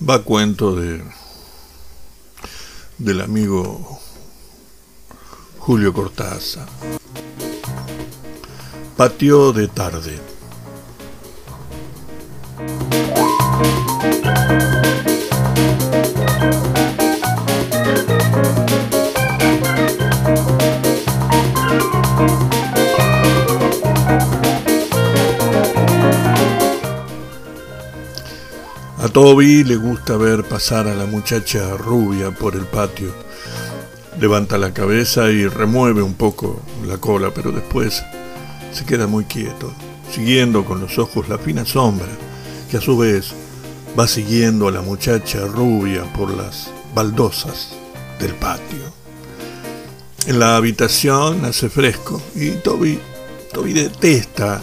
va cuento de del amigo Julio Cortázar. Patio de tarde. A Toby le gusta ver pasar a la muchacha rubia por el patio. Levanta la cabeza y remueve un poco la cola, pero después se queda muy quieto, siguiendo con los ojos la fina sombra, que a su vez va siguiendo a la muchacha rubia por las baldosas del patio. En la habitación hace fresco y Toby, Toby detesta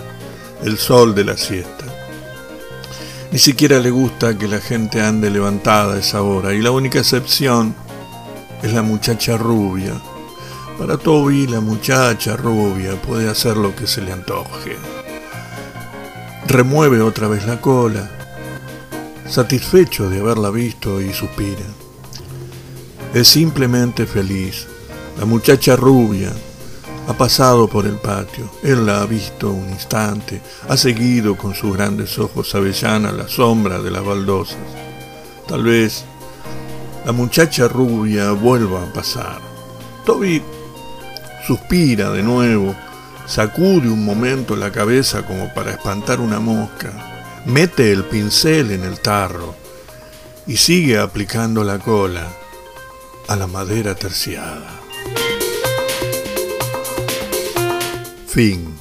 el sol de la siesta. Ni siquiera le gusta que la gente ande levantada a esa hora y la única excepción es la muchacha rubia. Para Toby la muchacha rubia puede hacer lo que se le antoje. Remueve otra vez la cola, satisfecho de haberla visto y suspira. Es simplemente feliz. La muchacha rubia ha pasado por el patio, él la ha visto un instante, ha seguido con sus grandes ojos avellana la sombra de las baldosas. Tal vez la muchacha rubia vuelva a pasar. Toby suspira de nuevo, sacude un momento la cabeza como para espantar una mosca, mete el pincel en el tarro y sigue aplicando la cola a la madera terciada. Fim.